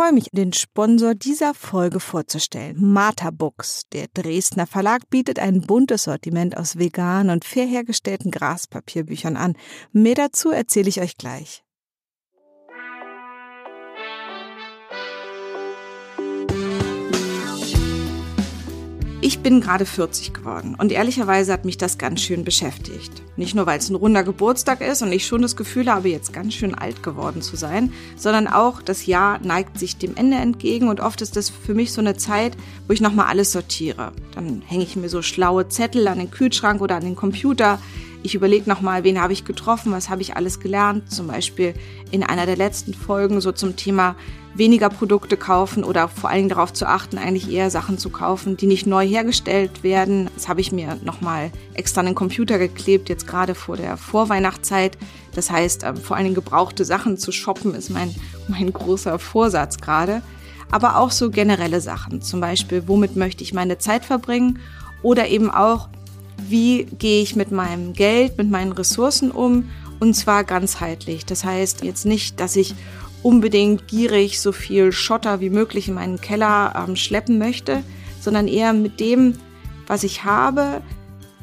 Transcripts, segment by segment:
freue mich, den Sponsor dieser Folge vorzustellen. Martha Books. Der Dresdner Verlag bietet ein buntes Sortiment aus veganen und fair hergestellten Graspapierbüchern an. Mehr dazu erzähle ich euch gleich. Ich bin gerade 40 geworden und ehrlicherweise hat mich das ganz schön beschäftigt. Nicht nur, weil es ein runder Geburtstag ist und ich schon das Gefühl habe, jetzt ganz schön alt geworden zu sein, sondern auch das Jahr neigt sich dem Ende entgegen und oft ist das für mich so eine Zeit, wo ich nochmal alles sortiere. Dann hänge ich mir so schlaue Zettel an den Kühlschrank oder an den Computer. Ich überlege nochmal, wen habe ich getroffen, was habe ich alles gelernt. Zum Beispiel in einer der letzten Folgen so zum Thema weniger Produkte kaufen oder vor allen Dingen darauf zu achten, eigentlich eher Sachen zu kaufen, die nicht neu hergestellt werden. Das habe ich mir nochmal extra an den Computer geklebt, jetzt gerade vor der Vorweihnachtszeit. Das heißt, ähm, vor allen Dingen gebrauchte Sachen zu shoppen ist mein, mein großer Vorsatz gerade. Aber auch so generelle Sachen, zum Beispiel, womit möchte ich meine Zeit verbringen oder eben auch, wie gehe ich mit meinem Geld, mit meinen Ressourcen um und zwar ganzheitlich. Das heißt jetzt nicht, dass ich unbedingt gierig so viel Schotter wie möglich in meinen Keller ähm, schleppen möchte, sondern eher mit dem, was ich habe,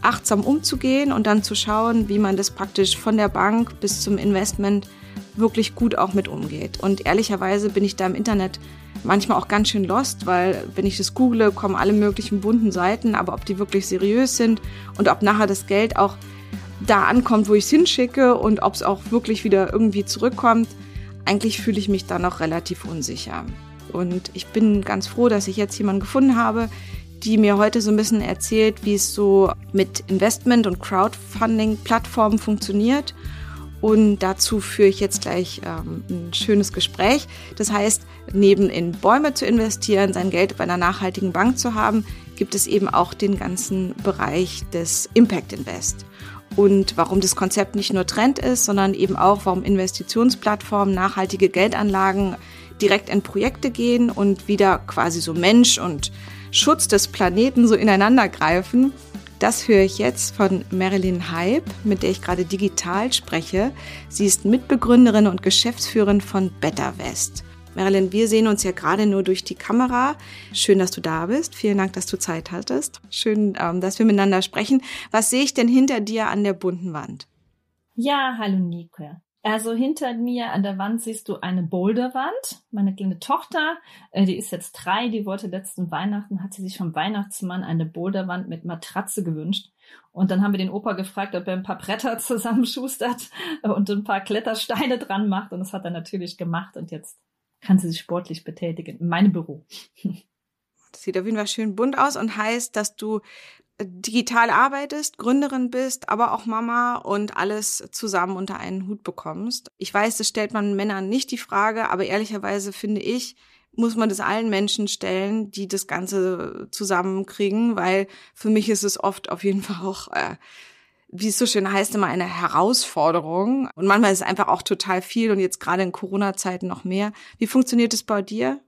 achtsam umzugehen und dann zu schauen, wie man das praktisch von der Bank bis zum Investment wirklich gut auch mit umgeht. Und ehrlicherweise bin ich da im Internet manchmal auch ganz schön lost, weil wenn ich das google, kommen alle möglichen bunten Seiten, aber ob die wirklich seriös sind und ob nachher das Geld auch da ankommt, wo ich es hinschicke und ob es auch wirklich wieder irgendwie zurückkommt, eigentlich fühle ich mich da noch relativ unsicher. Und ich bin ganz froh, dass ich jetzt jemanden gefunden habe, die mir heute so ein bisschen erzählt, wie es so mit Investment- und Crowdfunding-Plattformen funktioniert. Und dazu führe ich jetzt gleich ähm, ein schönes Gespräch. Das heißt, neben in Bäume zu investieren, sein Geld bei einer nachhaltigen Bank zu haben, gibt es eben auch den ganzen Bereich des Impact Invest und warum das Konzept nicht nur Trend ist, sondern eben auch, warum Investitionsplattformen, nachhaltige Geldanlagen direkt in Projekte gehen und wieder quasi so Mensch und Schutz des Planeten so ineinander greifen. Das höre ich jetzt von Marilyn Hype, mit der ich gerade digital spreche. Sie ist Mitbegründerin und Geschäftsführerin von Better West. Marilyn, wir sehen uns ja gerade nur durch die Kamera. Schön, dass du da bist. Vielen Dank, dass du Zeit hattest. Schön, ähm, dass wir miteinander sprechen. Was sehe ich denn hinter dir an der bunten Wand? Ja, hallo Nico. Also hinter mir an der Wand siehst du eine Boulderwand. Meine kleine Tochter, äh, die ist jetzt drei, die wollte letzten Weihnachten, hat sie sich vom Weihnachtsmann eine Boulderwand mit Matratze gewünscht. Und dann haben wir den Opa gefragt, ob er ein paar Bretter zusammenschustert und ein paar Klettersteine dran macht. Und das hat er natürlich gemacht. Und jetzt kann sie sich sportlich betätigen. In meinem Büro. Das sieht auf jeden Fall schön bunt aus und heißt, dass du äh, digital arbeitest, Gründerin bist, aber auch Mama und alles zusammen unter einen Hut bekommst. Ich weiß, das stellt man Männern nicht die Frage, aber ehrlicherweise finde ich, muss man das allen Menschen stellen, die das Ganze zusammenkriegen, weil für mich ist es oft auf jeden Fall auch äh, wie es so schön heißt, immer eine Herausforderung. Und manchmal ist es einfach auch total viel und jetzt gerade in Corona-Zeiten noch mehr. Wie funktioniert es bei dir?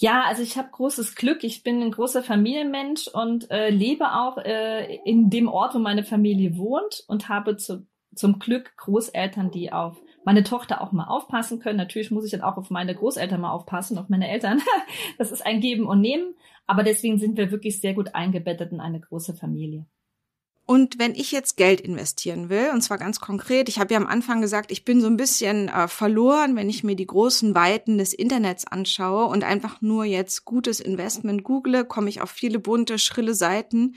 Ja, also ich habe großes Glück. Ich bin ein großer Familienmensch und äh, lebe auch äh, in dem Ort, wo meine Familie wohnt und habe zu, zum Glück Großeltern, die auf meine Tochter auch mal aufpassen können. Natürlich muss ich dann auch auf meine Großeltern mal aufpassen, auf meine Eltern. das ist ein Geben und Nehmen. Aber deswegen sind wir wirklich sehr gut eingebettet in eine große Familie. Und wenn ich jetzt Geld investieren will, und zwar ganz konkret, ich habe ja am Anfang gesagt, ich bin so ein bisschen äh, verloren, wenn ich mir die großen Weiten des Internets anschaue und einfach nur jetzt gutes Investment google, komme ich auf viele bunte, schrille Seiten,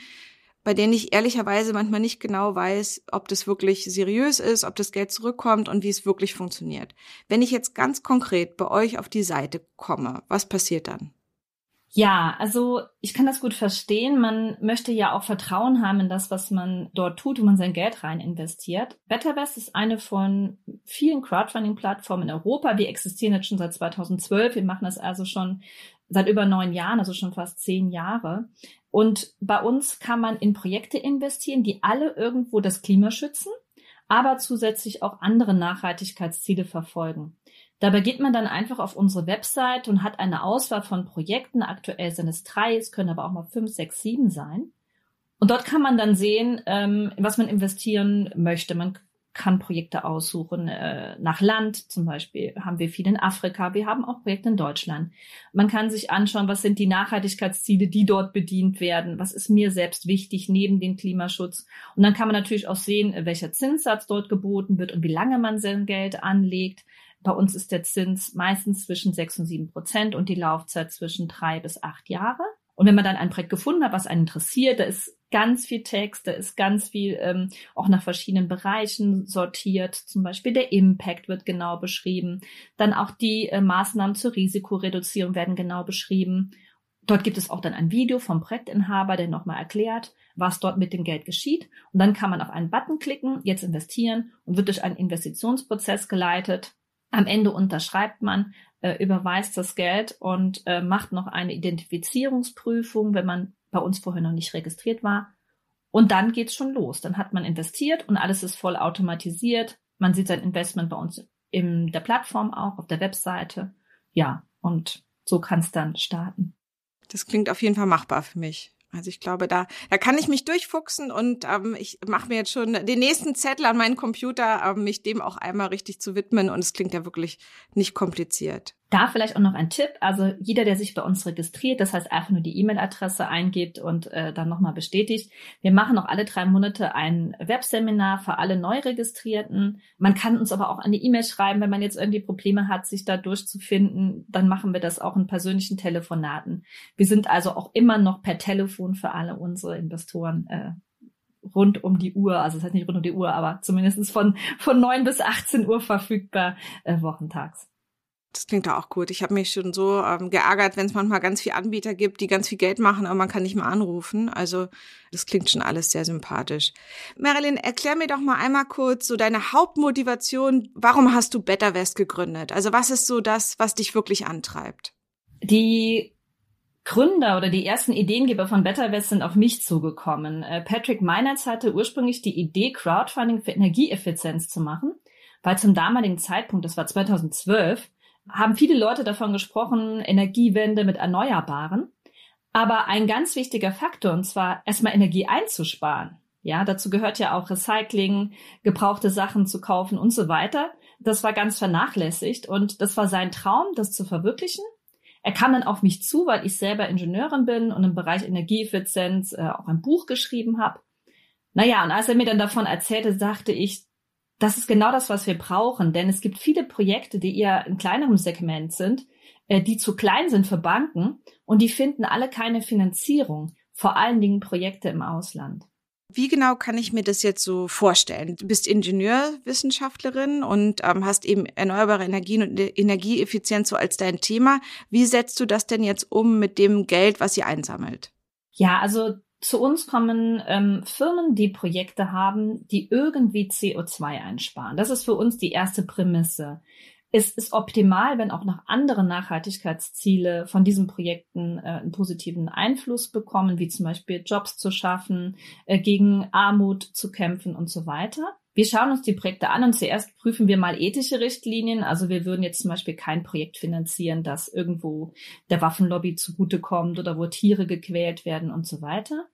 bei denen ich ehrlicherweise manchmal nicht genau weiß, ob das wirklich seriös ist, ob das Geld zurückkommt und wie es wirklich funktioniert. Wenn ich jetzt ganz konkret bei euch auf die Seite komme, was passiert dann? Ja, also ich kann das gut verstehen. Man möchte ja auch Vertrauen haben in das, was man dort tut, wo man sein Geld rein investiert. BetterVest ist eine von vielen Crowdfunding-Plattformen in Europa. Wir existieren jetzt schon seit 2012. Wir machen das also schon seit über neun Jahren, also schon fast zehn Jahre. Und bei uns kann man in Projekte investieren, die alle irgendwo das Klima schützen, aber zusätzlich auch andere Nachhaltigkeitsziele verfolgen. Dabei geht man dann einfach auf unsere Website und hat eine Auswahl von Projekten. Aktuell sind es drei, es können aber auch mal fünf, sechs, sieben sein. Und dort kann man dann sehen, ähm, was man investieren möchte. Man kann Projekte aussuchen äh, nach Land. Zum Beispiel haben wir viel in Afrika. Wir haben auch Projekte in Deutschland. Man kann sich anschauen, was sind die Nachhaltigkeitsziele, die dort bedient werden. Was ist mir selbst wichtig neben dem Klimaschutz? Und dann kann man natürlich auch sehen, welcher Zinssatz dort geboten wird und wie lange man sein Geld anlegt. Bei uns ist der Zins meistens zwischen sechs und sieben Prozent und die Laufzeit zwischen drei bis acht Jahre. Und wenn man dann ein Projekt gefunden hat, was einen interessiert, da ist ganz viel Text, da ist ganz viel ähm, auch nach verschiedenen Bereichen sortiert. Zum Beispiel der Impact wird genau beschrieben. Dann auch die äh, Maßnahmen zur Risikoreduzierung werden genau beschrieben. Dort gibt es auch dann ein Video vom Projektinhaber, der nochmal erklärt, was dort mit dem Geld geschieht. Und dann kann man auf einen Button klicken, jetzt investieren und wird durch einen Investitionsprozess geleitet. Am Ende unterschreibt man, äh, überweist das Geld und äh, macht noch eine Identifizierungsprüfung, wenn man bei uns vorher noch nicht registriert war. Und dann geht's schon los. Dann hat man investiert und alles ist voll automatisiert. Man sieht sein Investment bei uns in der Plattform auch, auf der Webseite. Ja, und so kann es dann starten. Das klingt auf jeden Fall machbar für mich. Also ich glaube, da, da kann ich mich durchfuchsen und ähm, ich mache mir jetzt schon den nächsten Zettel an meinen Computer, ähm, mich dem auch einmal richtig zu widmen. Und es klingt ja wirklich nicht kompliziert. Da vielleicht auch noch ein Tipp. Also jeder, der sich bei uns registriert, das heißt einfach nur die E-Mail-Adresse eingibt und äh, dann nochmal bestätigt. Wir machen auch alle drei Monate ein Webseminar für alle Neuregistrierten. Man kann uns aber auch eine E-Mail schreiben, wenn man jetzt irgendwie Probleme hat, sich da durchzufinden. Dann machen wir das auch in persönlichen Telefonaten. Wir sind also auch immer noch per Telefon für alle unsere Investoren äh, rund um die Uhr, also das heißt nicht rund um die Uhr, aber zumindest von, von neun bis 18 Uhr verfügbar äh, wochentags. Das klingt da auch gut. Ich habe mich schon so ähm, geärgert, wenn es manchmal ganz viele Anbieter gibt, die ganz viel Geld machen, aber man kann nicht mehr anrufen. Also das klingt schon alles sehr sympathisch. Marilyn, erklär mir doch mal einmal kurz so deine Hauptmotivation. Warum hast du Better West gegründet? Also was ist so das, was dich wirklich antreibt? Die Gründer oder die ersten Ideengeber von Better West sind auf mich zugekommen. Äh, Patrick Meinertz hatte ursprünglich die Idee, Crowdfunding für Energieeffizienz zu machen, weil zum damaligen Zeitpunkt, das war 2012, haben viele Leute davon gesprochen, Energiewende mit Erneuerbaren. Aber ein ganz wichtiger Faktor, und zwar erstmal Energie einzusparen. Ja, dazu gehört ja auch Recycling, gebrauchte Sachen zu kaufen und so weiter. Das war ganz vernachlässigt und das war sein Traum, das zu verwirklichen. Er kam dann auf mich zu, weil ich selber Ingenieurin bin und im Bereich Energieeffizienz äh, auch ein Buch geschrieben habe. Naja, und als er mir dann davon erzählte, sagte ich, das ist genau das, was wir brauchen, denn es gibt viele Projekte, die eher in kleinerem Segment sind, äh, die zu klein sind für Banken und die finden alle keine Finanzierung, vor allen Dingen Projekte im Ausland. Wie genau kann ich mir das jetzt so vorstellen? Du bist Ingenieurwissenschaftlerin und ähm, hast eben erneuerbare Energien und Energieeffizienz so als dein Thema. Wie setzt du das denn jetzt um mit dem Geld, was ihr einsammelt? Ja, also zu uns kommen ähm, Firmen, die Projekte haben, die irgendwie CO2 einsparen. Das ist für uns die erste Prämisse. Es ist optimal, wenn auch noch andere Nachhaltigkeitsziele von diesen Projekten äh, einen positiven Einfluss bekommen, wie zum Beispiel Jobs zu schaffen, äh, gegen Armut zu kämpfen und so weiter. Wir schauen uns die Projekte an und zuerst prüfen wir mal ethische Richtlinien. Also wir würden jetzt zum Beispiel kein Projekt finanzieren, das irgendwo der Waffenlobby zugutekommt oder wo Tiere gequält werden und so weiter.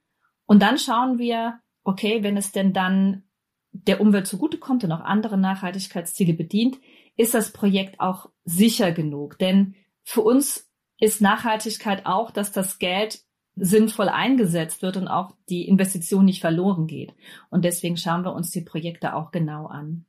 Und dann schauen wir, okay, wenn es denn dann der Umwelt zugutekommt und auch andere Nachhaltigkeitsziele bedient, ist das Projekt auch sicher genug. Denn für uns ist Nachhaltigkeit auch, dass das Geld sinnvoll eingesetzt wird und auch die Investition nicht verloren geht. Und deswegen schauen wir uns die Projekte auch genau an.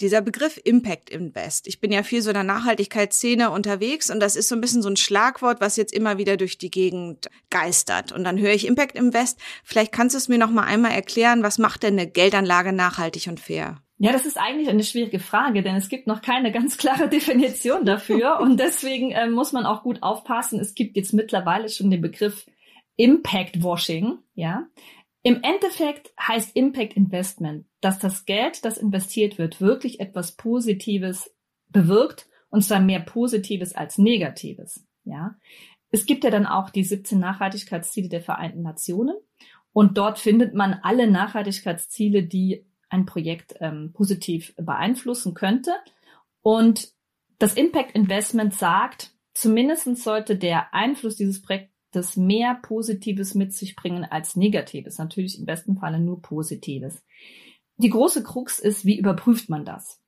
Dieser Begriff Impact Invest. Ich bin ja viel so in der Nachhaltigkeitsszene unterwegs und das ist so ein bisschen so ein Schlagwort, was jetzt immer wieder durch die Gegend geistert. Und dann höre ich Impact Invest. Vielleicht kannst du es mir noch mal einmal erklären, was macht denn eine Geldanlage nachhaltig und fair? Ja, das ist eigentlich eine schwierige Frage, denn es gibt noch keine ganz klare Definition dafür und deswegen äh, muss man auch gut aufpassen. Es gibt jetzt mittlerweile schon den Begriff Impact Washing, ja. Im Endeffekt heißt Impact Investment, dass das Geld, das investiert wird, wirklich etwas Positives bewirkt und zwar mehr Positives als Negatives, ja. Es gibt ja dann auch die 17 Nachhaltigkeitsziele der Vereinten Nationen und dort findet man alle Nachhaltigkeitsziele, die ein Projekt ähm, positiv beeinflussen könnte. Und das Impact Investment sagt, zumindest sollte der Einfluss dieses Projekts das mehr Positives mit sich bringen als Negatives. Natürlich im besten Falle nur Positives. Die große Krux ist, wie überprüft man das?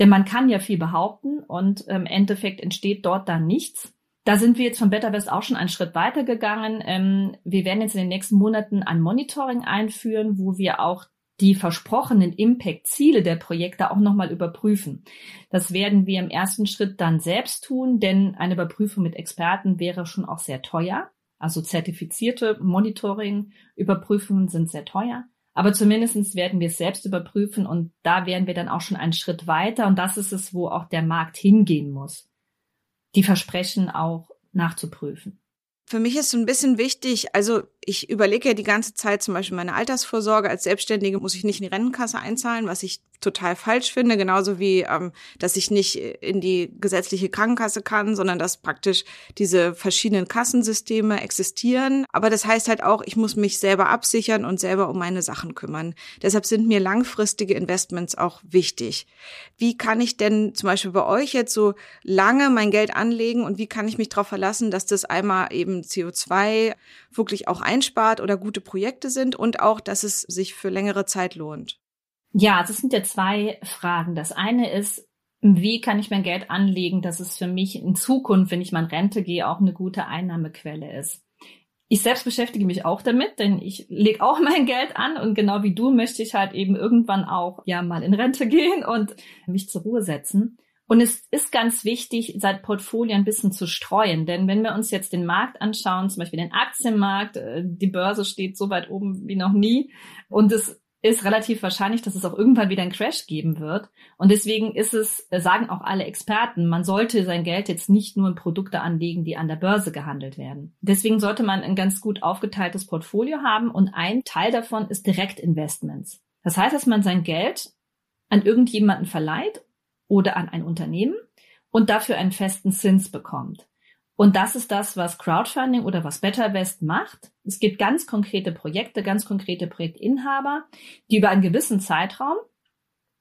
Denn man kann ja viel behaupten und im Endeffekt entsteht dort dann nichts. Da sind wir jetzt von Better West auch schon einen Schritt weiter gegangen. Ähm, wir werden jetzt in den nächsten Monaten ein Monitoring einführen, wo wir auch die versprochenen Impact-Ziele der Projekte auch nochmal überprüfen. Das werden wir im ersten Schritt dann selbst tun, denn eine Überprüfung mit Experten wäre schon auch sehr teuer. Also zertifizierte Monitoring-Überprüfungen sind sehr teuer. Aber zumindestens werden wir es selbst überprüfen und da wären wir dann auch schon einen Schritt weiter und das ist es, wo auch der Markt hingehen muss. Die Versprechen auch nachzuprüfen. Für mich ist so ein bisschen wichtig, also ich überlege ja die ganze Zeit zum Beispiel meine Altersvorsorge. Als Selbstständige muss ich nicht in die Rentenkasse einzahlen, was ich total falsch finde, genauso wie, ähm, dass ich nicht in die gesetzliche Krankenkasse kann, sondern dass praktisch diese verschiedenen Kassensysteme existieren. Aber das heißt halt auch, ich muss mich selber absichern und selber um meine Sachen kümmern. Deshalb sind mir langfristige Investments auch wichtig. Wie kann ich denn zum Beispiel bei euch jetzt so lange mein Geld anlegen und wie kann ich mich darauf verlassen, dass das einmal eben CO2 wirklich auch einspart oder gute Projekte sind und auch, dass es sich für längere Zeit lohnt? Ja, das sind ja zwei Fragen. Das eine ist, wie kann ich mein Geld anlegen, dass es für mich in Zukunft, wenn ich mal in Rente gehe, auch eine gute Einnahmequelle ist. Ich selbst beschäftige mich auch damit, denn ich lege auch mein Geld an und genau wie du möchte ich halt eben irgendwann auch ja mal in Rente gehen und mich zur Ruhe setzen. Und es ist ganz wichtig, sein Portfolio ein bisschen zu streuen. Denn wenn wir uns jetzt den Markt anschauen, zum Beispiel den Aktienmarkt, äh, die Börse steht so weit oben wie noch nie. Und es ist relativ wahrscheinlich, dass es auch irgendwann wieder einen Crash geben wird. Und deswegen ist es, äh, sagen auch alle Experten, man sollte sein Geld jetzt nicht nur in Produkte anlegen, die an der Börse gehandelt werden. Deswegen sollte man ein ganz gut aufgeteiltes Portfolio haben und ein Teil davon ist Direktinvestments. Das heißt, dass man sein Geld an irgendjemanden verleiht oder an ein Unternehmen und dafür einen festen Zins bekommt. Und das ist das, was Crowdfunding oder was BetterVest macht. Es gibt ganz konkrete Projekte, ganz konkrete Projektinhaber, die über einen gewissen Zeitraum,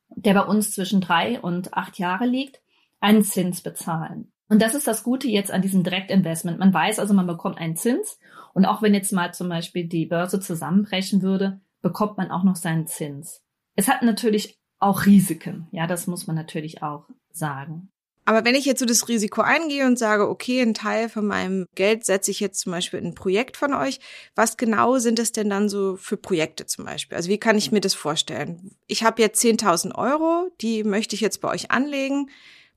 der bei uns zwischen drei und acht Jahre liegt, einen Zins bezahlen. Und das ist das Gute jetzt an diesem Direktinvestment. Man weiß also, man bekommt einen Zins. Und auch wenn jetzt mal zum Beispiel die Börse zusammenbrechen würde, bekommt man auch noch seinen Zins. Es hat natürlich auch Risiken. Ja, das muss man natürlich auch sagen. Aber wenn ich jetzt so das Risiko eingehe und sage, okay, ein Teil von meinem Geld setze ich jetzt zum Beispiel in ein Projekt von euch, was genau sind es denn dann so für Projekte zum Beispiel? Also wie kann ich mir das vorstellen? Ich habe jetzt 10.000 Euro, die möchte ich jetzt bei euch anlegen.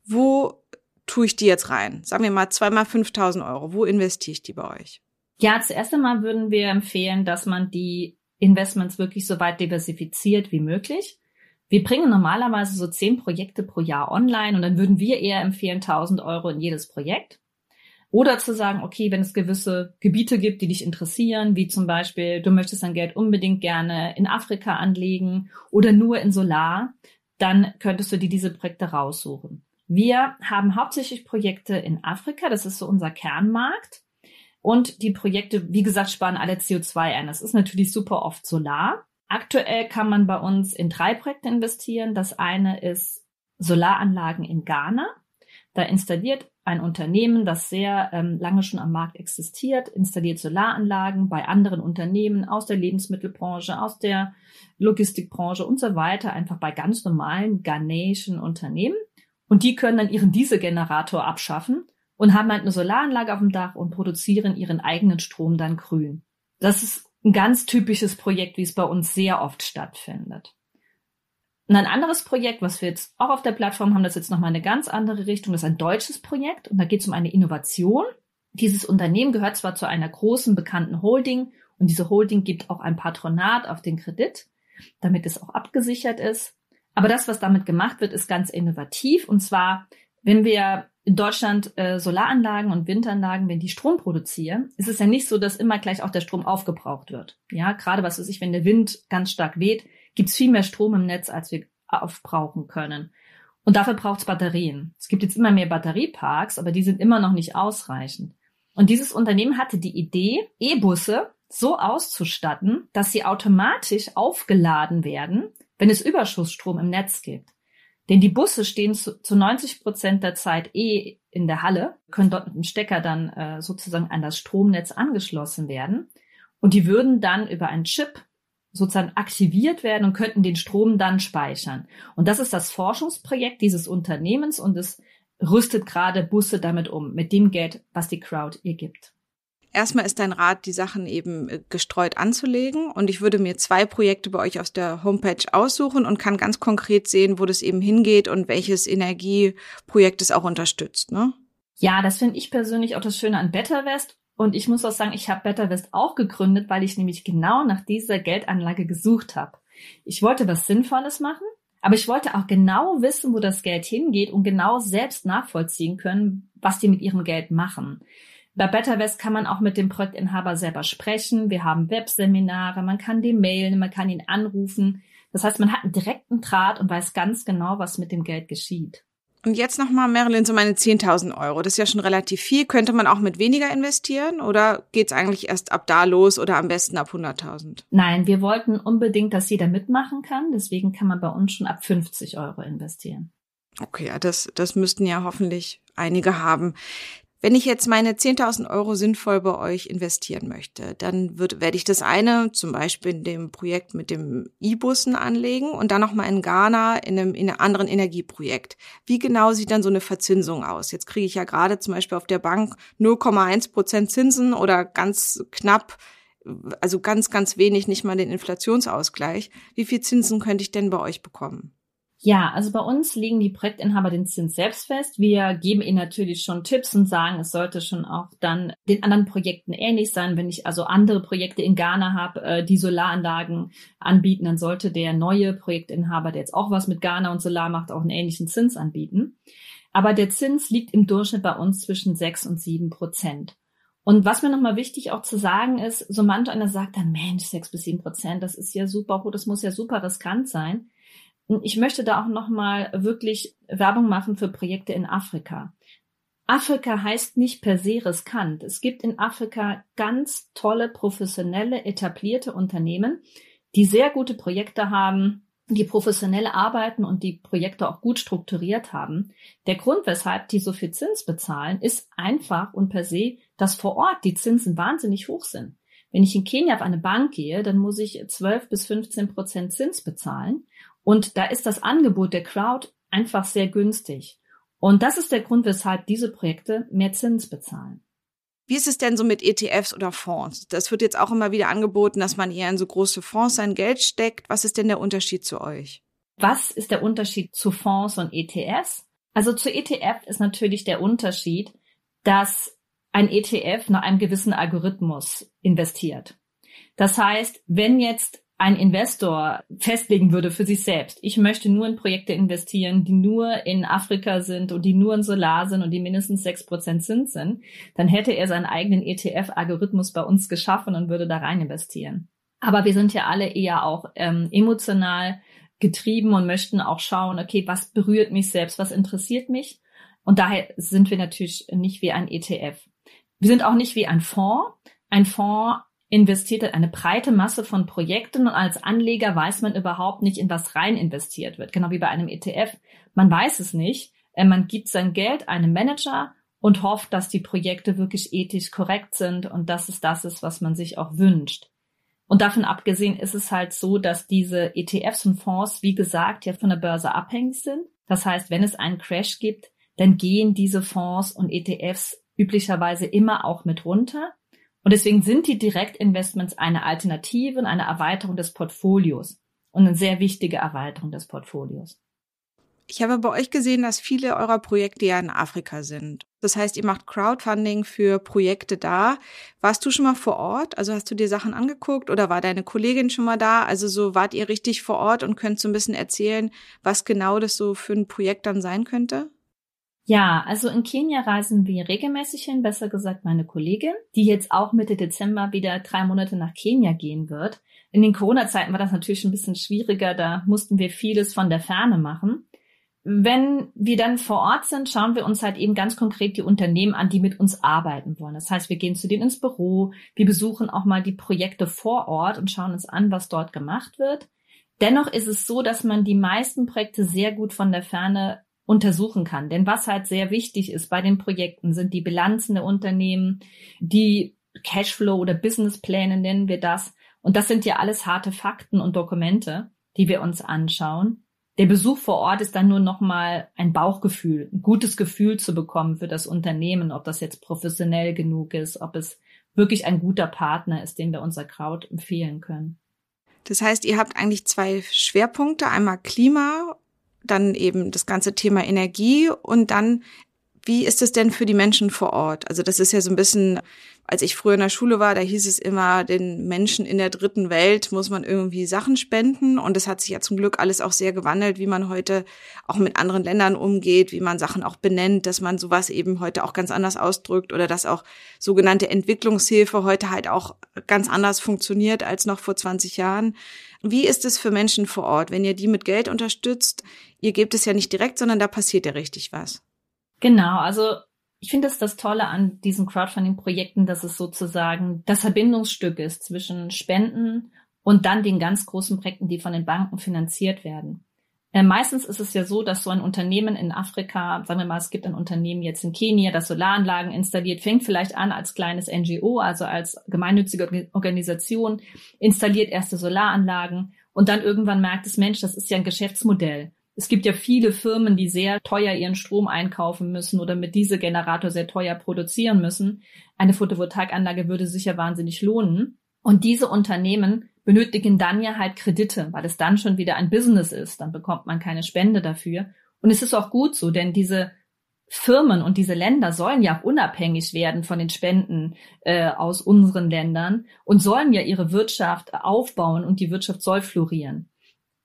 Wo tue ich die jetzt rein? Sagen wir mal zweimal 5.000 Euro. Wo investiere ich die bei euch? Ja, zuerst einmal würden wir empfehlen, dass man die Investments wirklich so weit diversifiziert wie möglich. Wir bringen normalerweise so zehn Projekte pro Jahr online und dann würden wir eher empfehlen 1000 Euro in jedes Projekt. Oder zu sagen, okay, wenn es gewisse Gebiete gibt, die dich interessieren, wie zum Beispiel, du möchtest dein Geld unbedingt gerne in Afrika anlegen oder nur in Solar, dann könntest du dir diese Projekte raussuchen. Wir haben hauptsächlich Projekte in Afrika, das ist so unser Kernmarkt. Und die Projekte, wie gesagt, sparen alle CO2 ein. Das ist natürlich super oft Solar. Aktuell kann man bei uns in drei Projekte investieren. Das eine ist Solaranlagen in Ghana. Da installiert ein Unternehmen, das sehr ähm, lange schon am Markt existiert, installiert Solaranlagen bei anderen Unternehmen aus der Lebensmittelbranche, aus der Logistikbranche und so weiter, einfach bei ganz normalen ghanäischen Unternehmen. Und die können dann ihren Dieselgenerator abschaffen und haben halt eine Solaranlage auf dem Dach und produzieren ihren eigenen Strom dann grün. Das ist ein ganz typisches Projekt, wie es bei uns sehr oft stattfindet. Und ein anderes Projekt, was wir jetzt auch auf der Plattform haben, das ist jetzt nochmal eine ganz andere Richtung, das ist ein deutsches Projekt und da geht es um eine Innovation. Dieses Unternehmen gehört zwar zu einer großen bekannten Holding und diese Holding gibt auch ein Patronat auf den Kredit, damit es auch abgesichert ist. Aber das, was damit gemacht wird, ist ganz innovativ und zwar, wenn wir in Deutschland äh, Solaranlagen und Windanlagen, wenn die Strom produzieren, ist es ja nicht so, dass immer gleich auch der Strom aufgebraucht wird. Ja, gerade was weiß ich, wenn der Wind ganz stark weht, gibt's viel mehr Strom im Netz, als wir aufbrauchen können. Und dafür braucht's Batterien. Es gibt jetzt immer mehr Batterieparks, aber die sind immer noch nicht ausreichend. Und dieses Unternehmen hatte die Idee, E-Busse so auszustatten, dass sie automatisch aufgeladen werden, wenn es Überschussstrom im Netz gibt. Denn die Busse stehen zu, zu 90 Prozent der Zeit eh in der Halle, können dort mit dem Stecker dann äh, sozusagen an das Stromnetz angeschlossen werden. Und die würden dann über einen Chip sozusagen aktiviert werden und könnten den Strom dann speichern. Und das ist das Forschungsprojekt dieses Unternehmens und es rüstet gerade Busse damit um, mit dem Geld, was die Crowd ihr gibt. Erstmal ist dein Rat, die Sachen eben äh, gestreut anzulegen. Und ich würde mir zwei Projekte bei euch aus der Homepage aussuchen und kann ganz konkret sehen, wo das eben hingeht und welches Energieprojekt es auch unterstützt. Ne? Ja, das finde ich persönlich auch das Schöne an BetterWest. Und ich muss auch sagen, ich habe BetterWest auch gegründet, weil ich nämlich genau nach dieser Geldanlage gesucht habe. Ich wollte was Sinnvolles machen, aber ich wollte auch genau wissen, wo das Geld hingeht und genau selbst nachvollziehen können, was die mit ihrem Geld machen. Bei BetterWest kann man auch mit dem Projektinhaber selber sprechen. Wir haben Webseminare, man kann den mailen, man kann ihn anrufen. Das heißt, man hat einen direkten Draht und weiß ganz genau, was mit dem Geld geschieht. Und jetzt nochmal, Marilyn, so meine 10.000 Euro. Das ist ja schon relativ viel. Könnte man auch mit weniger investieren oder geht's eigentlich erst ab da los oder am besten ab 100.000? Nein, wir wollten unbedingt, dass jeder mitmachen kann. Deswegen kann man bei uns schon ab 50 Euro investieren. Okay, ja, das, das müssten ja hoffentlich einige haben. Wenn ich jetzt meine 10.000 Euro sinnvoll bei euch investieren möchte, dann wird, werde ich das eine zum Beispiel in dem Projekt mit dem E-Bussen anlegen und dann nochmal in Ghana in einem, in einem anderen Energieprojekt. Wie genau sieht dann so eine Verzinsung aus? Jetzt kriege ich ja gerade zum Beispiel auf der Bank 0,1 Prozent Zinsen oder ganz knapp also ganz, ganz wenig, nicht mal den Inflationsausgleich. Wie viel Zinsen könnte ich denn bei euch bekommen? Ja, also bei uns legen die Projektinhaber den Zins selbst fest. Wir geben ihnen natürlich schon Tipps und sagen, es sollte schon auch dann den anderen Projekten ähnlich sein. Wenn ich also andere Projekte in Ghana habe, äh, die Solaranlagen anbieten, dann sollte der neue Projektinhaber, der jetzt auch was mit Ghana und Solar macht, auch einen ähnlichen Zins anbieten. Aber der Zins liegt im Durchschnitt bei uns zwischen sechs und sieben Prozent. Und was mir nochmal wichtig auch zu sagen ist, so manch einer sagt dann, Mensch, sechs bis sieben Prozent, das ist ja super hoch, das muss ja super riskant sein. Ich möchte da auch nochmal wirklich Werbung machen für Projekte in Afrika. Afrika heißt nicht per se riskant. Es gibt in Afrika ganz tolle, professionelle, etablierte Unternehmen, die sehr gute Projekte haben, die professionell arbeiten und die Projekte auch gut strukturiert haben. Der Grund, weshalb die so viel Zins bezahlen, ist einfach und per se, dass vor Ort die Zinsen wahnsinnig hoch sind. Wenn ich in Kenia auf eine Bank gehe, dann muss ich 12 bis 15 Prozent Zins bezahlen. Und da ist das Angebot der Crowd einfach sehr günstig. Und das ist der Grund, weshalb diese Projekte mehr Zins bezahlen. Wie ist es denn so mit ETFs oder Fonds? Das wird jetzt auch immer wieder angeboten, dass man eher in so große Fonds sein Geld steckt. Was ist denn der Unterschied zu euch? Was ist der Unterschied zu Fonds und ETFs? Also zu ETF ist natürlich der Unterschied, dass ein ETF nach einem gewissen Algorithmus investiert. Das heißt, wenn jetzt ein Investor festlegen würde für sich selbst, ich möchte nur in Projekte investieren, die nur in Afrika sind und die nur in Solar sind und die mindestens sechs Prozent Zins sind, dann hätte er seinen eigenen ETF-Algorithmus bei uns geschaffen und würde da rein investieren. Aber wir sind ja alle eher auch ähm, emotional getrieben und möchten auch schauen, okay, was berührt mich selbst, was interessiert mich? Und daher sind wir natürlich nicht wie ein ETF. Wir sind auch nicht wie ein Fonds. Ein Fonds investiert in eine breite Masse von Projekten und als Anleger weiß man überhaupt nicht, in was rein investiert wird. Genau wie bei einem ETF. Man weiß es nicht. Äh, man gibt sein Geld einem Manager und hofft, dass die Projekte wirklich ethisch korrekt sind und dass es das ist, was man sich auch wünscht. Und davon abgesehen ist es halt so, dass diese ETFs und Fonds, wie gesagt, ja von der Börse abhängig sind. Das heißt, wenn es einen Crash gibt, dann gehen diese Fonds und ETFs üblicherweise immer auch mit runter. Und deswegen sind die Direktinvestments eine Alternative und eine Erweiterung des Portfolios und eine sehr wichtige Erweiterung des Portfolios. Ich habe bei euch gesehen, dass viele eurer Projekte ja in Afrika sind. Das heißt, ihr macht Crowdfunding für Projekte da. Warst du schon mal vor Ort? Also hast du dir Sachen angeguckt oder war deine Kollegin schon mal da? Also so wart ihr richtig vor Ort und könnt so ein bisschen erzählen, was genau das so für ein Projekt dann sein könnte? Ja, also in Kenia reisen wir regelmäßig hin, besser gesagt meine Kollegin, die jetzt auch Mitte Dezember wieder drei Monate nach Kenia gehen wird. In den Corona-Zeiten war das natürlich ein bisschen schwieriger, da mussten wir vieles von der Ferne machen. Wenn wir dann vor Ort sind, schauen wir uns halt eben ganz konkret die Unternehmen an, die mit uns arbeiten wollen. Das heißt, wir gehen zu denen ins Büro, wir besuchen auch mal die Projekte vor Ort und schauen uns an, was dort gemacht wird. Dennoch ist es so, dass man die meisten Projekte sehr gut von der Ferne untersuchen kann. Denn was halt sehr wichtig ist bei den Projekten, sind die Bilanzen der Unternehmen, die Cashflow oder Businesspläne nennen wir das. Und das sind ja alles harte Fakten und Dokumente, die wir uns anschauen. Der Besuch vor Ort ist dann nur nochmal ein Bauchgefühl, ein gutes Gefühl zu bekommen für das Unternehmen, ob das jetzt professionell genug ist, ob es wirklich ein guter Partner ist, den wir unser Kraut empfehlen können. Das heißt, ihr habt eigentlich zwei Schwerpunkte, einmal Klima, dann eben das ganze Thema Energie und dann, wie ist es denn für die Menschen vor Ort? Also das ist ja so ein bisschen als ich früher in der Schule war, da hieß es immer, den Menschen in der dritten Welt muss man irgendwie Sachen spenden. Und es hat sich ja zum Glück alles auch sehr gewandelt, wie man heute auch mit anderen Ländern umgeht, wie man Sachen auch benennt, dass man sowas eben heute auch ganz anders ausdrückt oder dass auch sogenannte Entwicklungshilfe heute halt auch ganz anders funktioniert als noch vor 20 Jahren. Wie ist es für Menschen vor Ort, wenn ihr die mit Geld unterstützt? Ihr gebt es ja nicht direkt, sondern da passiert ja richtig was. Genau, also ich finde es das Tolle an diesen Crowdfunding-Projekten, dass es sozusagen das Verbindungsstück ist zwischen Spenden und dann den ganz großen Projekten, die von den Banken finanziert werden. Äh, meistens ist es ja so, dass so ein Unternehmen in Afrika, sagen wir mal, es gibt ein Unternehmen jetzt in Kenia, das Solaranlagen installiert, fängt vielleicht an als kleines NGO, also als gemeinnützige Organisation, installiert erste Solaranlagen und dann irgendwann merkt es, Mensch, das ist ja ein Geschäftsmodell. Es gibt ja viele Firmen, die sehr teuer ihren Strom einkaufen müssen oder mit Dieselgenerator sehr teuer produzieren müssen. Eine Photovoltaikanlage würde sich ja wahnsinnig lohnen. Und diese Unternehmen benötigen dann ja halt Kredite, weil es dann schon wieder ein Business ist. Dann bekommt man keine Spende dafür. Und es ist auch gut so, denn diese Firmen und diese Länder sollen ja auch unabhängig werden von den Spenden äh, aus unseren Ländern und sollen ja ihre Wirtschaft aufbauen und die Wirtschaft soll florieren.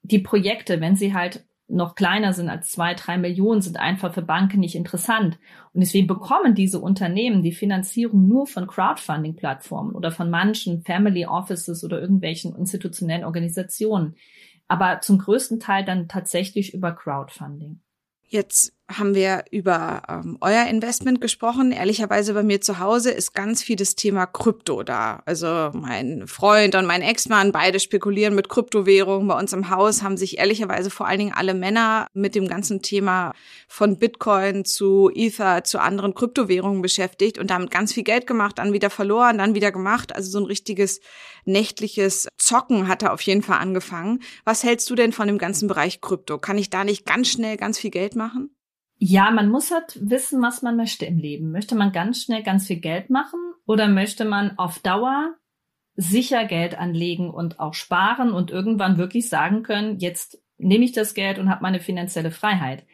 Die Projekte, wenn sie halt noch kleiner sind als zwei, drei Millionen, sind einfach für Banken nicht interessant. Und deswegen bekommen diese Unternehmen die Finanzierung nur von Crowdfunding-Plattformen oder von manchen Family Offices oder irgendwelchen institutionellen Organisationen. Aber zum größten Teil dann tatsächlich über Crowdfunding. Jetzt haben wir über ähm, euer Investment gesprochen. Ehrlicherweise bei mir zu Hause ist ganz viel das Thema Krypto da. Also mein Freund und mein Ex-Mann, beide spekulieren mit Kryptowährungen. Bei uns im Haus haben sich ehrlicherweise vor allen Dingen alle Männer mit dem ganzen Thema von Bitcoin zu Ether zu anderen Kryptowährungen beschäftigt und damit ganz viel Geld gemacht, dann wieder verloren, dann wieder gemacht. Also so ein richtiges nächtliches Zocken hat er auf jeden Fall angefangen. Was hältst du denn von dem ganzen Bereich Krypto? Kann ich da nicht ganz schnell ganz viel Geld machen? Ja, man muss halt wissen, was man möchte im Leben. Möchte man ganz schnell ganz viel Geld machen oder möchte man auf Dauer sicher Geld anlegen und auch sparen und irgendwann wirklich sagen können, jetzt nehme ich das Geld und habe meine finanzielle Freiheit.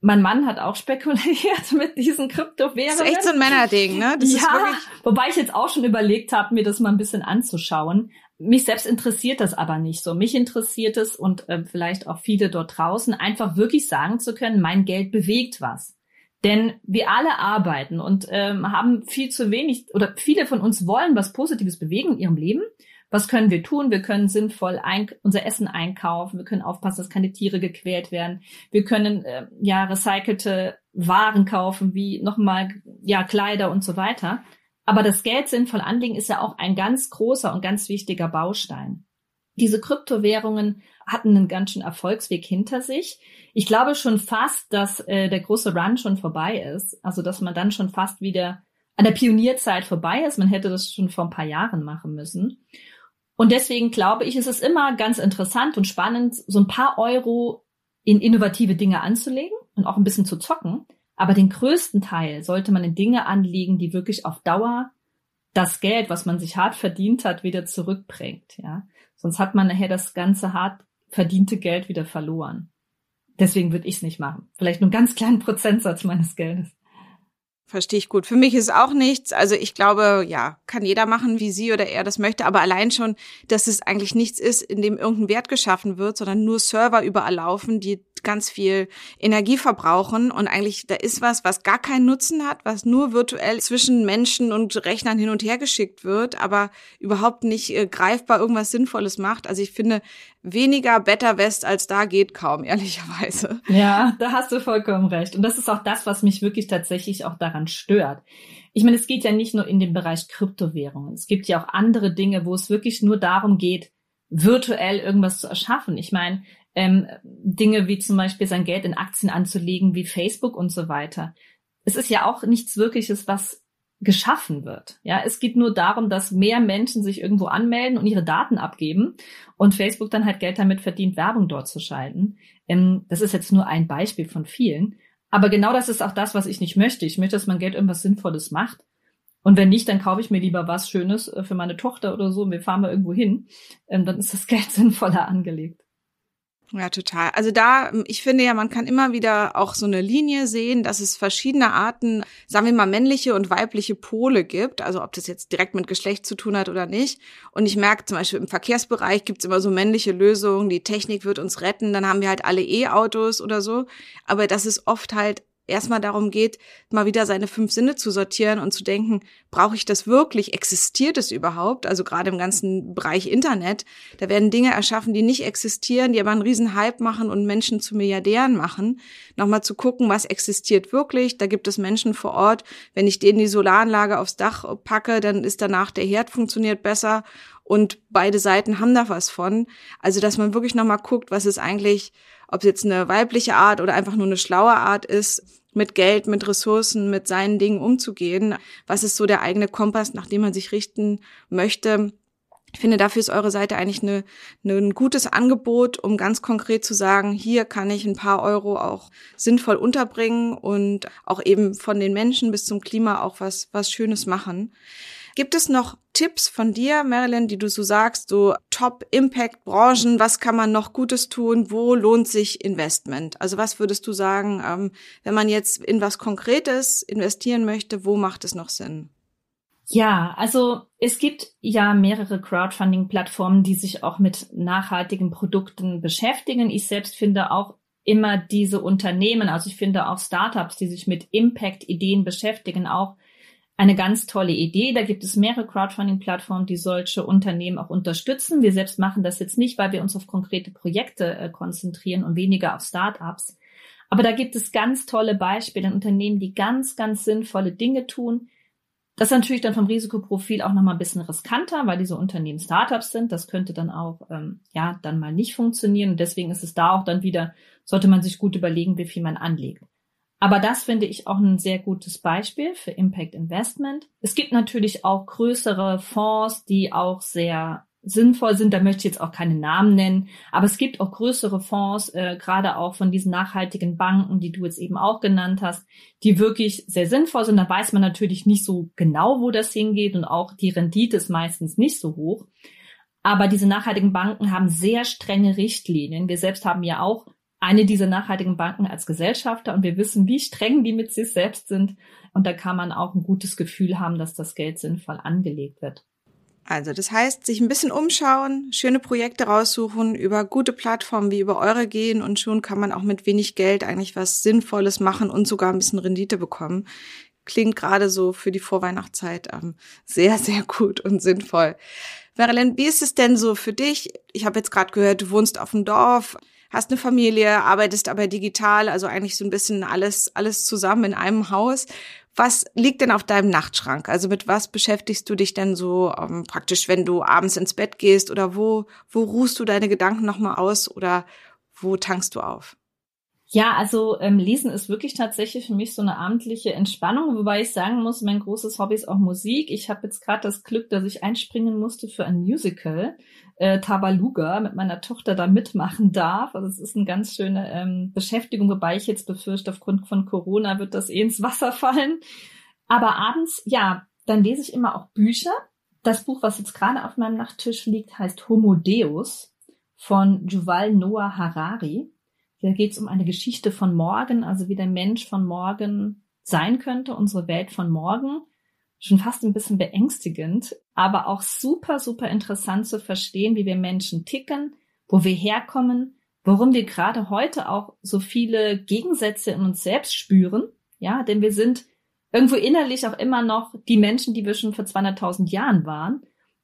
Mein Mann hat auch spekuliert mit diesen Kryptowährungen. Das ist echt so ein Männerding, ne? Das ja, wobei ich jetzt auch schon überlegt habe, mir das mal ein bisschen anzuschauen. Mich selbst interessiert das aber nicht so. Mich interessiert es und äh, vielleicht auch viele dort draußen, einfach wirklich sagen zu können, mein Geld bewegt was. Denn wir alle arbeiten und ähm, haben viel zu wenig oder viele von uns wollen was Positives bewegen in ihrem Leben. Was können wir tun? Wir können sinnvoll unser Essen einkaufen. Wir können aufpassen, dass keine Tiere gequält werden. Wir können äh, ja recycelte Waren kaufen, wie nochmal ja Kleider und so weiter. Aber das Geld sinnvoll anlegen ist ja auch ein ganz großer und ganz wichtiger Baustein. Diese Kryptowährungen hatten einen ganz schönen Erfolgsweg hinter sich. Ich glaube schon fast, dass äh, der große Run schon vorbei ist. Also, dass man dann schon fast wieder an der Pionierzeit vorbei ist. Man hätte das schon vor ein paar Jahren machen müssen. Und deswegen glaube ich, ist es immer ganz interessant und spannend, so ein paar Euro in innovative Dinge anzulegen und auch ein bisschen zu zocken. Aber den größten Teil sollte man in Dinge anlegen, die wirklich auf Dauer das Geld, was man sich hart verdient hat, wieder zurückbringt, ja. Sonst hat man nachher das ganze hart verdiente Geld wieder verloren. Deswegen würde ich es nicht machen. Vielleicht nur einen ganz kleinen Prozentsatz meines Geldes. Verstehe ich gut. Für mich ist auch nichts. Also ich glaube, ja, kann jeder machen, wie sie oder er das möchte. Aber allein schon, dass es eigentlich nichts ist, in dem irgendein Wert geschaffen wird, sondern nur Server überall laufen, die ganz viel Energie verbrauchen und eigentlich da ist was, was gar keinen Nutzen hat, was nur virtuell zwischen Menschen und Rechnern hin und her geschickt wird, aber überhaupt nicht äh, greifbar irgendwas Sinnvolles macht. Also ich finde, weniger Better West als da geht kaum, ehrlicherweise. Ja, da hast du vollkommen recht. Und das ist auch das, was mich wirklich tatsächlich auch daran stört. Ich meine, es geht ja nicht nur in den Bereich Kryptowährungen. Es gibt ja auch andere Dinge, wo es wirklich nur darum geht, virtuell irgendwas zu erschaffen. Ich meine, ähm, Dinge wie zum Beispiel sein Geld in Aktien anzulegen, wie Facebook und so weiter. Es ist ja auch nichts Wirkliches, was geschaffen wird. Ja, es geht nur darum, dass mehr Menschen sich irgendwo anmelden und ihre Daten abgeben und Facebook dann halt Geld damit verdient, Werbung dort zu schalten. Ähm, das ist jetzt nur ein Beispiel von vielen. Aber genau das ist auch das, was ich nicht möchte. Ich möchte, dass mein Geld irgendwas Sinnvolles macht. Und wenn nicht, dann kaufe ich mir lieber was Schönes äh, für meine Tochter oder so und wir fahren mal irgendwo hin. Ähm, dann ist das Geld sinnvoller angelegt. Ja, total. Also da, ich finde ja, man kann immer wieder auch so eine Linie sehen, dass es verschiedene Arten, sagen wir mal, männliche und weibliche Pole gibt. Also ob das jetzt direkt mit Geschlecht zu tun hat oder nicht. Und ich merke zum Beispiel im Verkehrsbereich gibt's immer so männliche Lösungen, die Technik wird uns retten, dann haben wir halt alle E-Autos oder so. Aber das ist oft halt erstmal darum geht, mal wieder seine fünf Sinne zu sortieren und zu denken, brauche ich das wirklich? Existiert es überhaupt? Also gerade im ganzen Bereich Internet, da werden Dinge erschaffen, die nicht existieren, die aber einen riesen Hype machen und Menschen zu Milliardären machen. Nochmal zu gucken, was existiert wirklich. Da gibt es Menschen vor Ort. Wenn ich denen die Solaranlage aufs Dach packe, dann ist danach der Herd funktioniert besser und beide Seiten haben da was von. Also, dass man wirklich nochmal guckt, was ist eigentlich, ob es jetzt eine weibliche Art oder einfach nur eine schlaue Art ist, mit Geld, mit Ressourcen, mit seinen Dingen umzugehen. Was ist so der eigene Kompass, nach dem man sich richten möchte? Ich finde, dafür ist eure Seite eigentlich eine, ein gutes Angebot, um ganz konkret zu sagen, hier kann ich ein paar Euro auch sinnvoll unterbringen und auch eben von den Menschen bis zum Klima auch was, was Schönes machen. Gibt es noch Tipps von dir, Marilyn, die du so sagst, so Top-Impact-Branchen, was kann man noch Gutes tun, wo lohnt sich Investment? Also was würdest du sagen, ähm, wenn man jetzt in was Konkretes investieren möchte, wo macht es noch Sinn? Ja, also es gibt ja mehrere Crowdfunding-Plattformen, die sich auch mit nachhaltigen Produkten beschäftigen. Ich selbst finde auch immer diese Unternehmen, also ich finde auch Startups, die sich mit Impact-Ideen beschäftigen, auch eine ganz tolle Idee. Da gibt es mehrere Crowdfunding-Plattformen, die solche Unternehmen auch unterstützen. Wir selbst machen das jetzt nicht, weil wir uns auf konkrete Projekte äh, konzentrieren und weniger auf Startups. Aber da gibt es ganz tolle Beispiele an Unternehmen, die ganz, ganz sinnvolle Dinge tun. Das ist natürlich dann vom Risikoprofil auch nochmal ein bisschen riskanter, weil diese Unternehmen Startups sind. Das könnte dann auch, ähm, ja, dann mal nicht funktionieren. Und deswegen ist es da auch dann wieder, sollte man sich gut überlegen, wie viel man anlegt. Aber das finde ich auch ein sehr gutes Beispiel für Impact Investment. Es gibt natürlich auch größere Fonds, die auch sehr sinnvoll sind. Da möchte ich jetzt auch keine Namen nennen, aber es gibt auch größere Fonds, äh, gerade auch von diesen nachhaltigen Banken, die du jetzt eben auch genannt hast, die wirklich sehr sinnvoll sind. Da weiß man natürlich nicht so genau, wo das hingeht und auch die Rendite ist meistens nicht so hoch. Aber diese nachhaltigen Banken haben sehr strenge Richtlinien. Wir selbst haben ja auch eine dieser nachhaltigen Banken als Gesellschafter und wir wissen, wie streng die mit sich selbst sind. Und da kann man auch ein gutes Gefühl haben, dass das Geld sinnvoll angelegt wird. Also das heißt, sich ein bisschen umschauen, schöne Projekte raussuchen, über gute Plattformen wie über eure gehen und schon kann man auch mit wenig Geld eigentlich was Sinnvolles machen und sogar ein bisschen Rendite bekommen. Klingt gerade so für die Vorweihnachtszeit ähm, sehr, sehr gut und sinnvoll. Marilyn, wie ist es denn so für dich? Ich habe jetzt gerade gehört, du wohnst auf dem Dorf hast eine Familie, arbeitest aber digital, also eigentlich so ein bisschen alles, alles zusammen in einem Haus. Was liegt denn auf deinem Nachtschrank? Also mit was beschäftigst du dich denn so ähm, praktisch, wenn du abends ins Bett gehst oder wo, wo ruhst du deine Gedanken nochmal aus oder wo tankst du auf? Ja, also ähm, Lesen ist wirklich tatsächlich für mich so eine abendliche Entspannung, wobei ich sagen muss, mein großes Hobby ist auch Musik. Ich habe jetzt gerade das Glück, dass ich einspringen musste für ein Musical, äh, Tabaluga, mit meiner Tochter da mitmachen darf. Also es ist eine ganz schöne ähm, Beschäftigung, wobei ich jetzt befürchte, aufgrund von Corona wird das eh ins Wasser fallen. Aber abends, ja, dann lese ich immer auch Bücher. Das Buch, was jetzt gerade auf meinem Nachttisch liegt, heißt Homo Deus von Yuval Noah Harari. Da geht es um eine Geschichte von morgen, also wie der Mensch von morgen sein könnte, unsere Welt von morgen. Schon fast ein bisschen beängstigend, aber auch super, super interessant zu verstehen, wie wir Menschen ticken, wo wir herkommen, warum wir gerade heute auch so viele Gegensätze in uns selbst spüren. Ja, denn wir sind irgendwo innerlich auch immer noch die Menschen, die wir schon vor 200.000 Jahren waren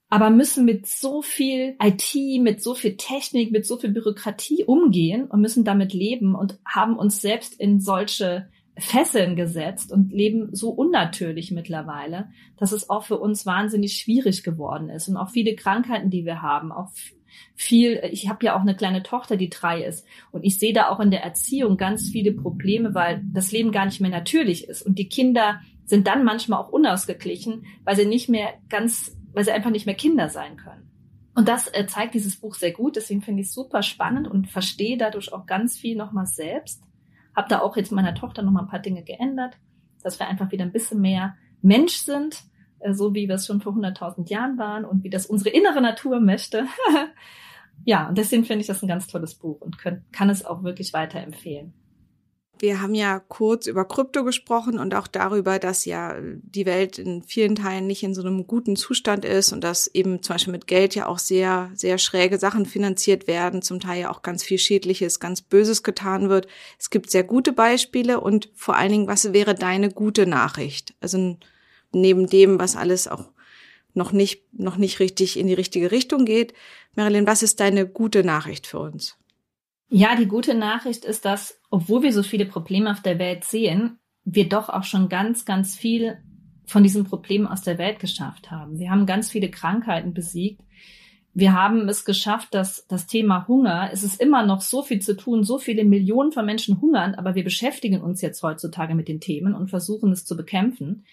aber müssen mit so viel IT, mit so viel Technik, mit so viel Bürokratie umgehen und müssen damit leben und haben uns selbst in solche Fesseln gesetzt und leben so unnatürlich mittlerweile, dass es auch für uns wahnsinnig schwierig geworden ist und auch viele Krankheiten, die wir haben, auch viel, ich habe ja auch eine kleine Tochter, die drei ist und ich sehe da auch in der Erziehung ganz viele Probleme, weil das Leben gar nicht mehr natürlich ist und die Kinder sind dann manchmal auch unausgeglichen, weil sie nicht mehr ganz, weil sie einfach nicht mehr Kinder sein können. Und das äh, zeigt dieses Buch sehr gut. Deswegen finde ich es super spannend und verstehe dadurch auch ganz viel nochmal selbst. Hab da auch jetzt meiner Tochter nochmal ein paar Dinge geändert, dass wir einfach wieder ein bisschen mehr Mensch sind, äh, so wie wir es schon vor 100.000 Jahren waren und wie das unsere innere Natur möchte. ja, und deswegen finde ich das ein ganz tolles Buch und kann es auch wirklich weiterempfehlen. Wir haben ja kurz über Krypto gesprochen und auch darüber, dass ja die Welt in vielen Teilen nicht in so einem guten Zustand ist und dass eben zum Beispiel mit Geld ja auch sehr, sehr schräge Sachen finanziert werden, zum Teil ja auch ganz viel Schädliches, ganz Böses getan wird. Es gibt sehr gute Beispiele und vor allen Dingen, was wäre deine gute Nachricht? Also neben dem, was alles auch noch nicht, noch nicht richtig in die richtige Richtung geht. Marilyn, was ist deine gute Nachricht für uns? Ja, die gute Nachricht ist, dass, obwohl wir so viele Probleme auf der Welt sehen, wir doch auch schon ganz, ganz viel von diesen Problemen aus der Welt geschafft haben. Wir haben ganz viele Krankheiten besiegt. Wir haben es geschafft, dass das Thema Hunger, es ist immer noch so viel zu tun, so viele Millionen von Menschen hungern, aber wir beschäftigen uns jetzt heutzutage mit den Themen und versuchen es zu bekämpfen.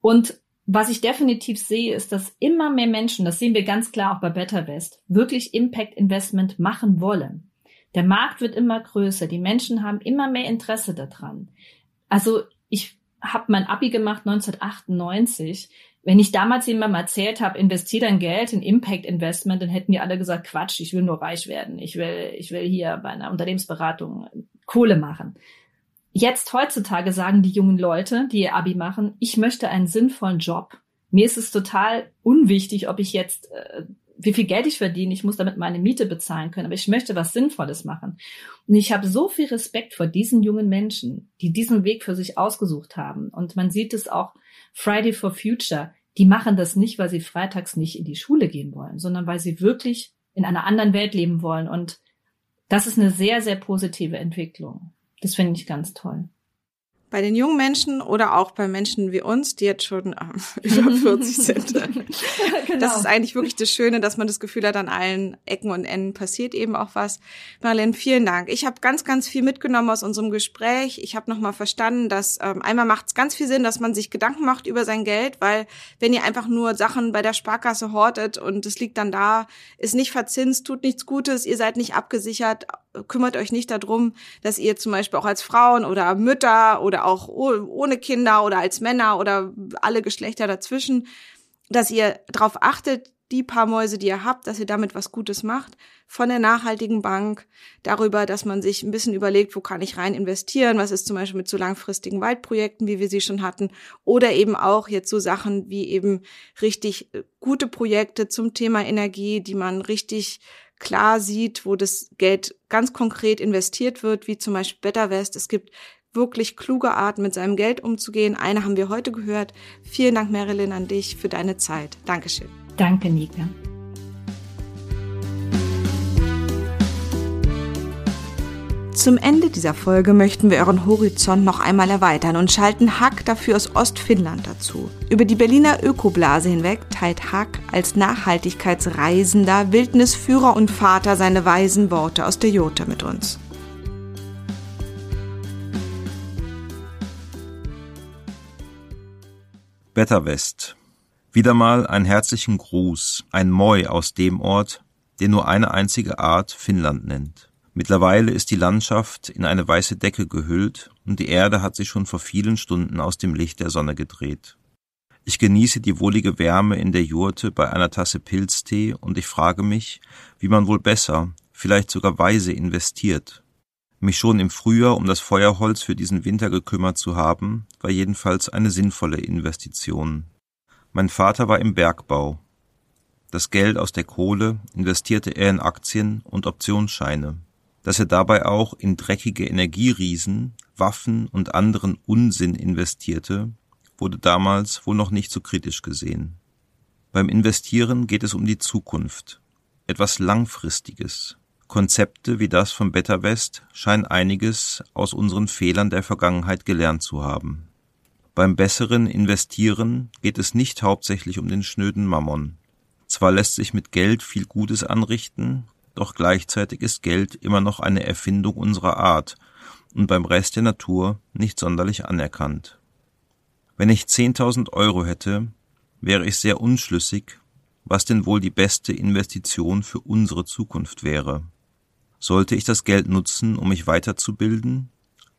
Und was ich definitiv sehe, ist, dass immer mehr Menschen, das sehen wir ganz klar auch bei Better West, wirklich Impact Investment machen wollen. Der Markt wird immer größer, die Menschen haben immer mehr Interesse daran. Also ich habe mein Abi gemacht 1998. Wenn ich damals jemandem erzählt habe, investiere dein Geld in Impact Investment, dann hätten die alle gesagt, Quatsch, ich will nur reich werden. Ich will, ich will hier bei einer Unternehmensberatung Kohle machen. Jetzt heutzutage sagen die jungen Leute, die ihr Abi machen, ich möchte einen sinnvollen Job. Mir ist es total unwichtig, ob ich jetzt äh, wie viel Geld ich verdiene, ich muss damit meine Miete bezahlen können, aber ich möchte was Sinnvolles machen. Und ich habe so viel Respekt vor diesen jungen Menschen, die diesen Weg für sich ausgesucht haben. Und man sieht es auch Friday for Future. Die machen das nicht, weil sie freitags nicht in die Schule gehen wollen, sondern weil sie wirklich in einer anderen Welt leben wollen. Und das ist eine sehr, sehr positive Entwicklung. Das finde ich ganz toll bei den jungen Menschen oder auch bei Menschen wie uns, die jetzt schon äh, über 40 sind. genau. Das ist eigentlich wirklich das Schöne, dass man das Gefühl hat, an allen Ecken und Enden passiert eben auch was. Marlene, vielen Dank. Ich habe ganz, ganz viel mitgenommen aus unserem Gespräch. Ich habe nochmal verstanden, dass ähm, einmal macht es ganz viel Sinn, dass man sich Gedanken macht über sein Geld, weil wenn ihr einfach nur Sachen bei der Sparkasse hortet und es liegt dann da, ist nicht verzinst, tut nichts Gutes, ihr seid nicht abgesichert, kümmert euch nicht darum, dass ihr zum Beispiel auch als Frauen oder Mütter oder auch ohne Kinder oder als Männer oder alle Geschlechter dazwischen, dass ihr darauf achtet, die paar Mäuse, die ihr habt, dass ihr damit was Gutes macht, von der nachhaltigen Bank, darüber, dass man sich ein bisschen überlegt, wo kann ich rein investieren, was ist zum Beispiel mit so langfristigen Waldprojekten, wie wir sie schon hatten, oder eben auch jetzt so Sachen wie eben richtig äh, gute Projekte zum Thema Energie, die man richtig klar sieht, wo das Geld ganz konkret investiert wird, wie zum Beispiel Better West. Es gibt wirklich kluge Arten, mit seinem Geld umzugehen. Eine haben wir heute gehört. Vielen Dank, Marilyn, an dich für deine Zeit. Dankeschön. Danke, Nika. Zum Ende dieser Folge möchten wir euren Horizont noch einmal erweitern und schalten Hack dafür aus Ostfinnland dazu. Über die Berliner Ökoblase hinweg teilt Hack als Nachhaltigkeitsreisender, Wildnisführer und Vater seine weisen Worte aus der Jota mit uns. Better West. Wieder mal einen herzlichen Gruß, ein Moi aus dem Ort, den nur eine einzige Art Finnland nennt. Mittlerweile ist die Landschaft in eine weiße Decke gehüllt und die Erde hat sich schon vor vielen Stunden aus dem Licht der Sonne gedreht. Ich genieße die wohlige Wärme in der Jurte bei einer Tasse Pilztee und ich frage mich, wie man wohl besser, vielleicht sogar weise investiert. Mich schon im Frühjahr um das Feuerholz für diesen Winter gekümmert zu haben, war jedenfalls eine sinnvolle Investition. Mein Vater war im Bergbau. Das Geld aus der Kohle investierte er in Aktien und Optionsscheine dass er dabei auch in dreckige Energieriesen, Waffen und anderen Unsinn investierte, wurde damals wohl noch nicht so kritisch gesehen. Beim Investieren geht es um die Zukunft, etwas Langfristiges. Konzepte wie das von Better West scheinen einiges aus unseren Fehlern der Vergangenheit gelernt zu haben. Beim besseren Investieren geht es nicht hauptsächlich um den schnöden Mammon. Zwar lässt sich mit Geld viel Gutes anrichten, doch gleichzeitig ist Geld immer noch eine Erfindung unserer Art und beim Rest der Natur nicht sonderlich anerkannt. Wenn ich 10.000 Euro hätte, wäre ich sehr unschlüssig, was denn wohl die beste Investition für unsere Zukunft wäre. Sollte ich das Geld nutzen, um mich weiterzubilden,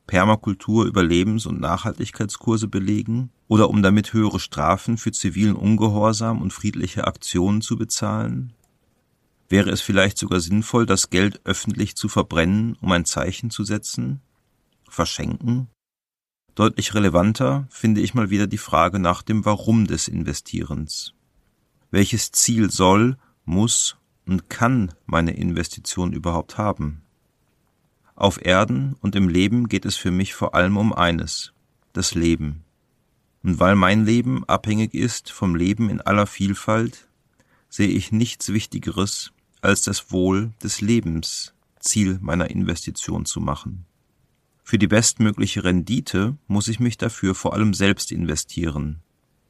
Permakultur, Überlebens- und Nachhaltigkeitskurse belegen oder um damit höhere Strafen für zivilen Ungehorsam und friedliche Aktionen zu bezahlen? Wäre es vielleicht sogar sinnvoll, das Geld öffentlich zu verbrennen, um ein Zeichen zu setzen? Verschenken? Deutlich relevanter finde ich mal wieder die Frage nach dem Warum des Investierens. Welches Ziel soll, muss und kann meine Investition überhaupt haben? Auf Erden und im Leben geht es für mich vor allem um eines, das Leben. Und weil mein Leben abhängig ist vom Leben in aller Vielfalt, sehe ich nichts Wichtigeres, als das Wohl des Lebens Ziel meiner Investition zu machen. Für die bestmögliche Rendite muss ich mich dafür vor allem selbst investieren,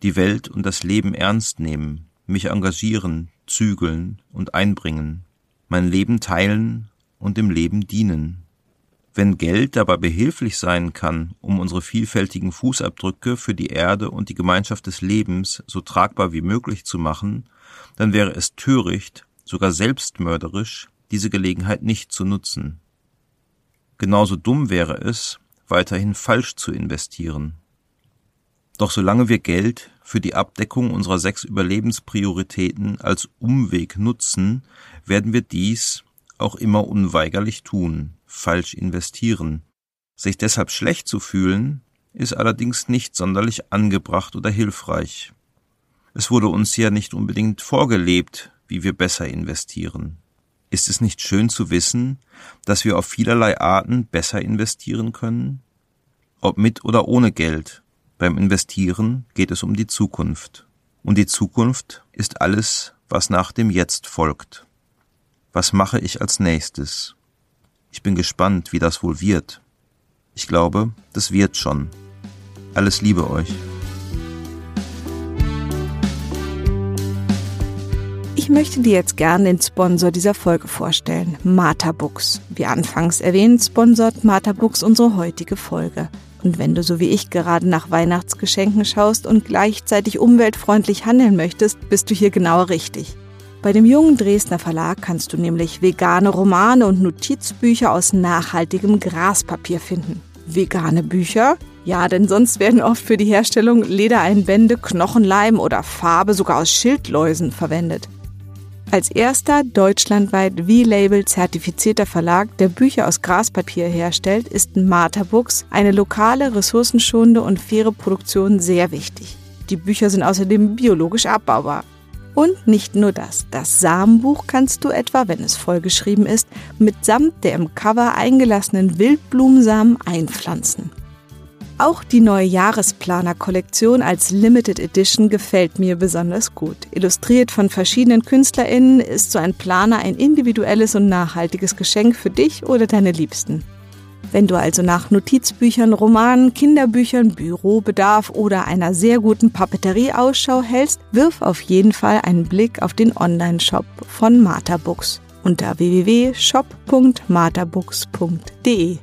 die Welt und das Leben ernst nehmen, mich engagieren, zügeln und einbringen, mein Leben teilen und dem Leben dienen. Wenn Geld dabei behilflich sein kann, um unsere vielfältigen Fußabdrücke für die Erde und die Gemeinschaft des Lebens so tragbar wie möglich zu machen, dann wäre es töricht, sogar selbstmörderisch, diese Gelegenheit nicht zu nutzen. Genauso dumm wäre es, weiterhin falsch zu investieren. Doch solange wir Geld für die Abdeckung unserer sechs Überlebensprioritäten als Umweg nutzen, werden wir dies auch immer unweigerlich tun, falsch investieren. Sich deshalb schlecht zu fühlen, ist allerdings nicht sonderlich angebracht oder hilfreich. Es wurde uns ja nicht unbedingt vorgelebt, wie wir besser investieren. Ist es nicht schön zu wissen, dass wir auf vielerlei Arten besser investieren können? Ob mit oder ohne Geld. Beim Investieren geht es um die Zukunft. Und die Zukunft ist alles, was nach dem Jetzt folgt. Was mache ich als nächstes? Ich bin gespannt, wie das wohl wird. Ich glaube, das wird schon. Alles Liebe euch. Ich möchte dir jetzt gerne den Sponsor dieser Folge vorstellen, Martha Books. Wie anfangs erwähnt, sponsort Martha Books unsere heutige Folge. Und wenn du so wie ich gerade nach Weihnachtsgeschenken schaust und gleichzeitig umweltfreundlich handeln möchtest, bist du hier genau richtig. Bei dem jungen Dresdner Verlag kannst du nämlich vegane Romane und Notizbücher aus nachhaltigem Graspapier finden. Vegane Bücher? Ja, denn sonst werden oft für die Herstellung Ledereinbände, Knochenleim oder Farbe sogar aus Schildläusen verwendet. Als erster deutschlandweit V-Label zertifizierter Verlag, der Bücher aus Graspapier herstellt, ist Martha Books eine lokale, ressourcenschonende und faire Produktion sehr wichtig. Die Bücher sind außerdem biologisch abbaubar. Und nicht nur das, das Samenbuch kannst du etwa, wenn es vollgeschrieben ist, mitsamt der im Cover eingelassenen Wildblumensamen einpflanzen. Auch die neue Jahresplaner-Kollektion als Limited Edition gefällt mir besonders gut. Illustriert von verschiedenen KünstlerInnen ist so ein Planer ein individuelles und nachhaltiges Geschenk für dich oder deine Liebsten. Wenn du also nach Notizbüchern, Romanen, Kinderbüchern, Bürobedarf oder einer sehr guten Papeterie Ausschau hältst, wirf auf jeden Fall einen Blick auf den Online-Shop von Martha Books unter www.shop.martabooks.de.